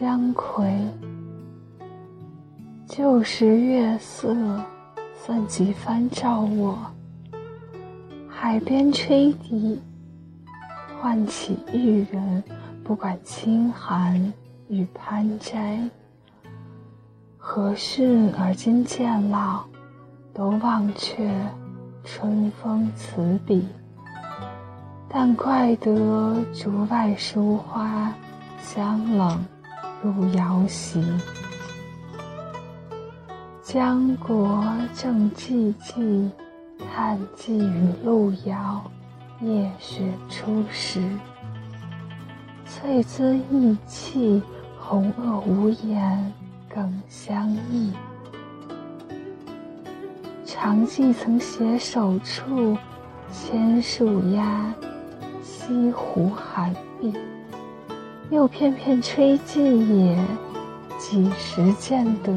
姜夔。旧时月色，算几番照我。海边吹笛，唤起玉人，不管清寒与攀摘。何事而今渐老，都忘却春风词笔。但怪得竹外疏花，香冷入瑶席。江国正寂寂，叹寄与路遥，夜雪初时。翠姿意气，红萼无言，更相忆。长记曾携手处，千树压。西湖寒碧，又片片吹尽也，几时见得？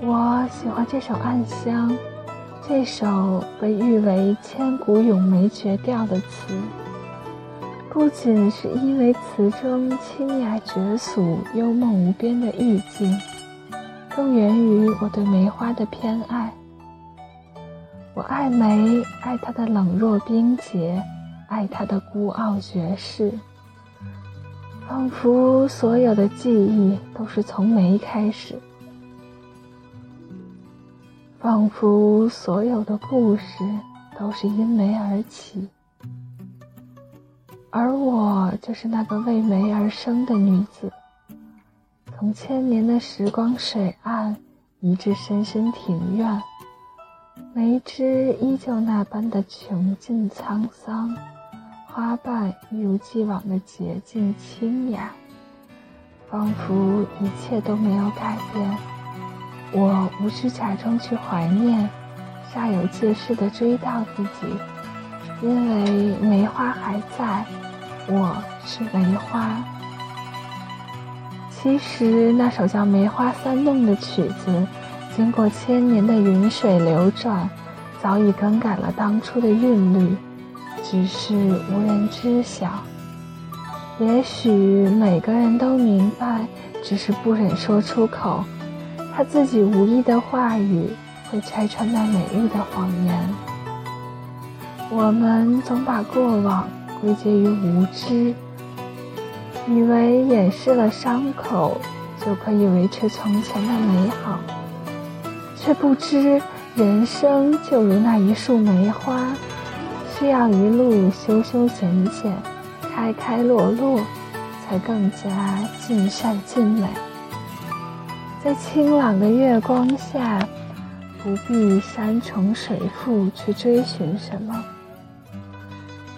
我喜欢这首《暗香》，这首被誉为千古咏梅绝调的词，不仅是因为词中清雅绝俗、幽梦无边的意境。更源于我对梅花的偏爱。我爱梅，爱它的冷若冰洁，爱它的孤傲绝世。仿佛所有的记忆都是从梅开始，仿佛所有的故事都是因梅而起。而我就是那个为梅而生的女子。从千年的时光水岸移至深深庭院，梅枝依旧那般的穷尽沧桑，花瓣一如既往的洁净清雅，仿佛一切都没有改变。我无需假装去怀念，煞有介事的追悼自己，因为梅花还在，我是梅花。其实那首叫《梅花三弄》的曲子，经过千年的云水流转，早已更改了当初的韵律，只是无人知晓。也许每个人都明白，只是不忍说出口。他自己无意的话语，会拆穿那美丽的谎言。我们总把过往归结于无知。以为掩饰了伤口，就可以维持从前的美好，却不知人生就如那一束梅花，需要一路修修剪剪、开开落落，才更加尽善尽美。在清朗的月光下，不必山重水复去追寻什么，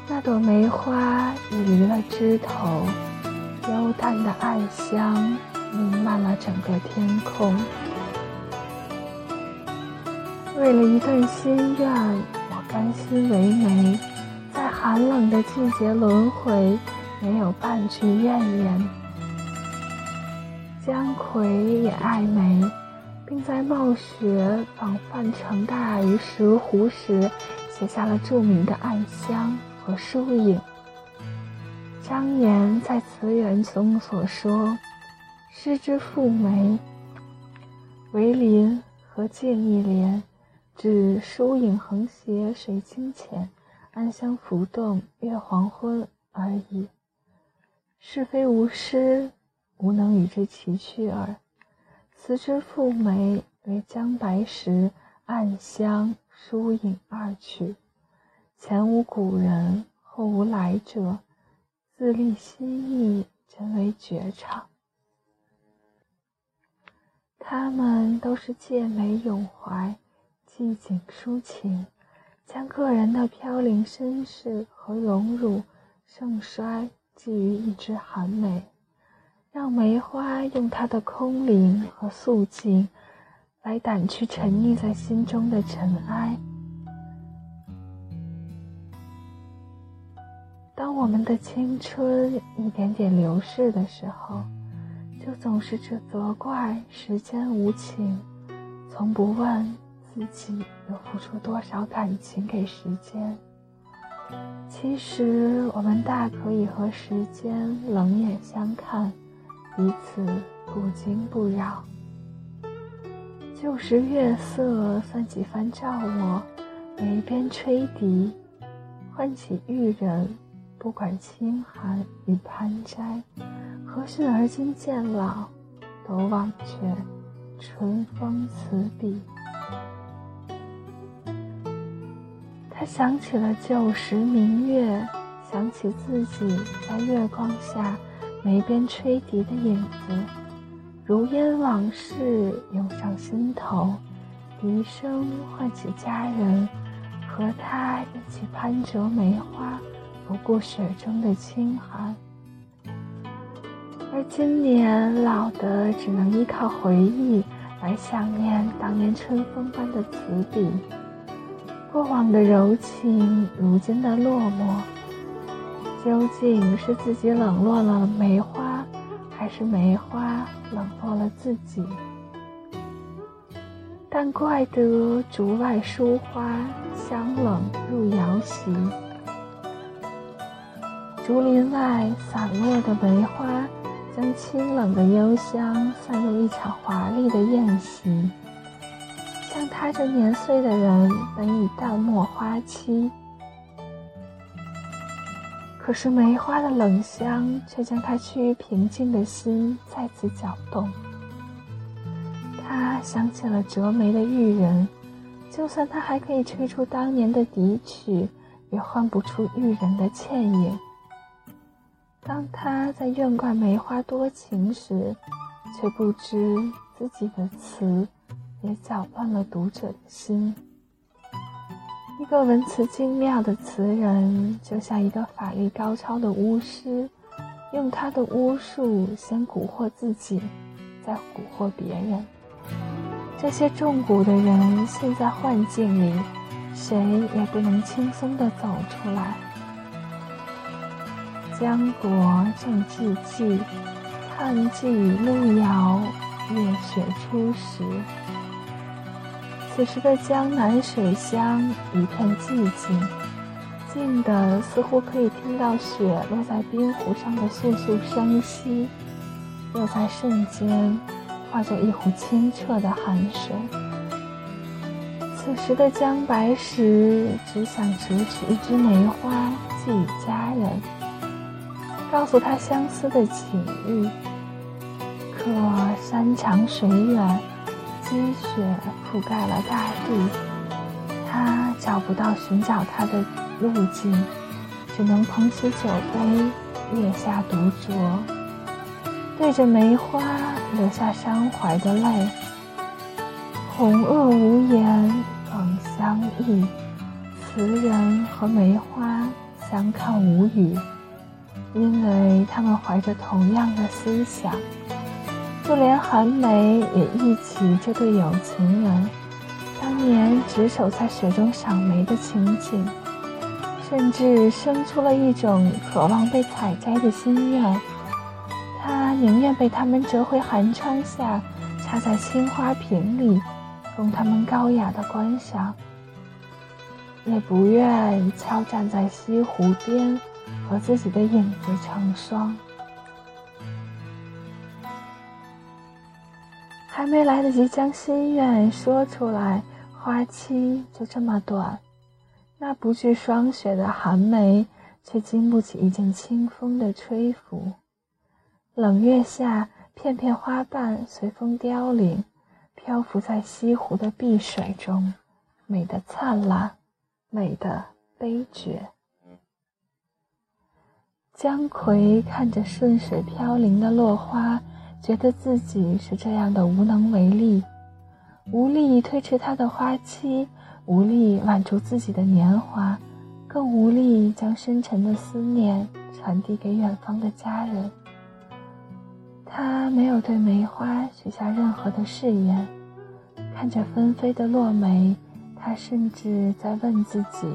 那朵梅花已离了枝头。幽淡的暗香弥漫了整个天空。为了一段心愿，我甘心为媒，在寒冷的季节轮回，没有半句怨言。姜夔也爱梅，并在冒雪访范成大于石湖时，写下了著名的《暗香》和《疏影》。张炎在词源中所说：“诗之赋梅，为林和静一联，指疏影横斜水清浅，暗香浮动月黄昏而已。是非无诗，无能与之齐去耳。词之赋梅，为姜白石暗香疏影二曲，前无古人，后无来者。”自立心意，真为绝唱。他们都是借美咏怀，寄景抒情，将个人的飘零身世和荣辱盛衰寄于一枝寒梅，让梅花用它的空灵和素净，来掸去沉溺在心中的尘埃。当我们的青春一点点流逝的时候，就总是只责怪时间无情，从不问自己又付出多少感情给时间。其实，我们大可以和时间冷眼相看，彼此不惊不扰。旧时月色算几番照我，眉边吹笛，唤起玉人。不管清寒与攀摘，何须而今渐老，都忘却春风词笔。他想起了旧时明月，想起自己在月光下眉边吹笛的影子，如烟往事涌上心头。笛声唤起家人，和他一起攀折梅花。不顾雪中的清寒，而今年老的只能依靠回忆来想念当年春风般的词笔。过往的柔情，如今的落寞，究竟是自己冷落了梅花，还是梅花冷落了自己？但怪得竹外疏花，香冷入瑶席。竹林外散落的梅花，将清冷的幽香散入一场华丽的宴席。他这年岁的人，本已淡漠花期，可是梅花的冷香却将他趋于平静的心再次搅动。他想起了折梅的玉人，就算他还可以吹出当年的笛曲，也唤不出玉人的倩影。当他在怨怪梅花多情时，却不知自己的词也搅乱了读者的心。一个文辞精妙的词人，就像一个法力高超的巫师，用他的巫术先蛊惑自己，再蛊惑别人。这些中蛊的人陷在幻境里，谁也不能轻松地走出来。江国正寂寂，看寄路遥，月雪初时。此时的江南水乡一片寂静，静的似乎可以听到雪落在冰湖上的簌簌声息，又在瞬间化作一壶清澈的寒水。此时的江白石只想折取一枝梅花寄予家人。告诉他相思的情意，可山长水远，积雪覆盖了大地，他找不到寻找他的路径，只能捧起酒杯，月下独酌，对着梅花流下伤怀的泪。红萼无言，冷相忆，词人和梅花相看无语。因为他们怀着同样的思想，就连寒梅也忆起这对有情人当年执手在雪中赏梅的情景，甚至生出了一种渴望被采摘的心愿。他宁愿被他们折回寒窗下，插在青花瓶里，供他们高雅的观赏，也不愿悄站在西湖边。和自己的影子成双，还没来得及将心愿说出来，花期就这么短。那不惧霜雪的寒梅，却经不起一阵清风的吹拂。冷月下，片片花瓣随风凋零，漂浮在西湖的碧水中，美得灿烂，美得悲绝。姜葵看着顺水飘零的落花，觉得自己是这样的无能为力，无力推迟它的花期，无力挽住自己的年华，更无力将深沉的思念传递给远方的家人。他没有对梅花许下任何的誓言，看着纷飞的落梅，他甚至在问自己。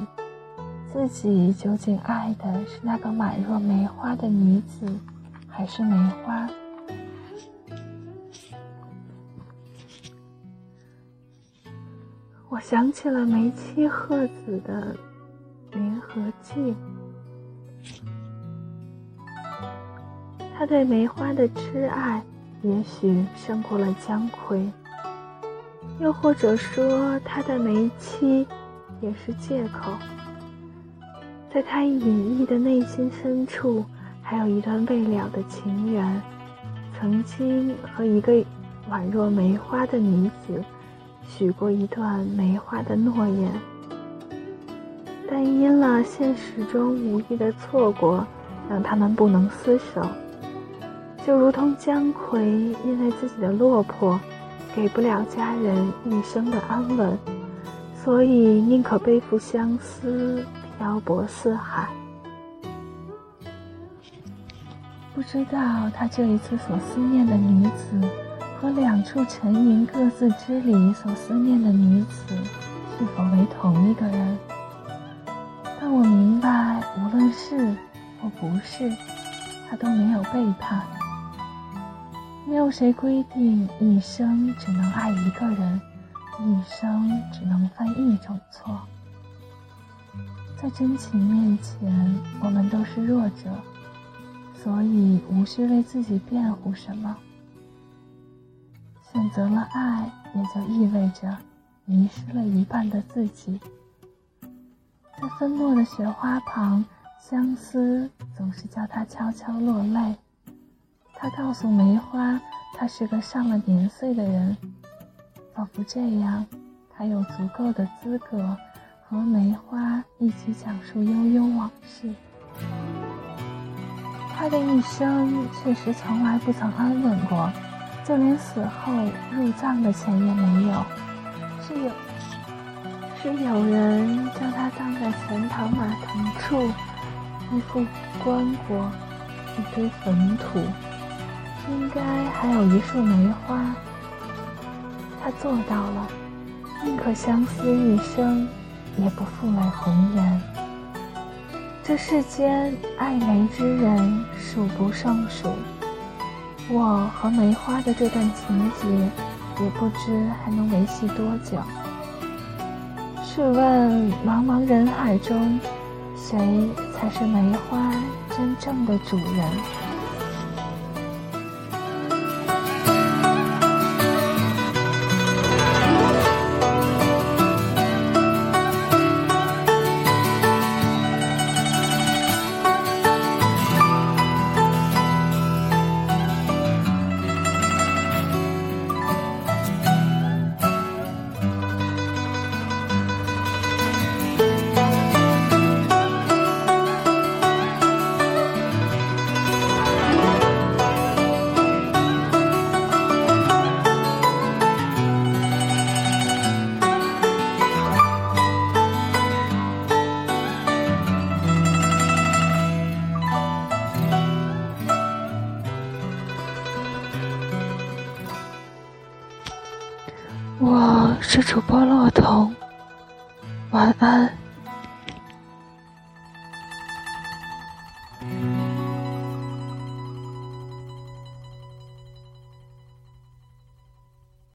自己究竟爱的是那个满若梅花的女子，还是梅花？我想起了梅妻鹤子的《联合记》，他对梅花的痴爱，也许胜过了姜夔。又或者说，他的梅妻也是借口。在他隐逸的内心深处，还有一段未了的情缘，曾经和一个宛若梅花的女子许过一段梅花的诺言，但因了现实中无意的错过，让他们不能厮守。就如同姜夔因为自己的落魄。给不了家人一生的安稳，所以宁可背负相思，漂泊四海。不知道他这一次所思念的女子，和两处沉吟各自之里所思念的女子，是否为同一个人？但我明白，无论是或不是，他都没有背叛。没有谁规定一生只能爱一个人，一生只能犯一种错。在真情面前，我们都是弱者，所以无需为自己辩护什么。选择了爱，也就意味着迷失了一半的自己。在纷落的雪花旁，相思总是叫他悄悄落泪。他告诉梅花，他是个上了年岁的人，仿佛这样，他有足够的资格和梅花一起讲述悠悠往事。他的一生确实从来不曾安稳过，就连死后入葬的钱也没有。是有，是有人将他葬在钱塘码头处，一副棺椁，一堆坟土。应该还有一束梅花，他做到了，宁可相思一生，也不负美红颜。这世间爱梅之人数不胜数，我和梅花的这段情节，也不知还能维系多久。试问茫茫人海中，谁才是梅花真正的主人？是主播洛彤，晚安。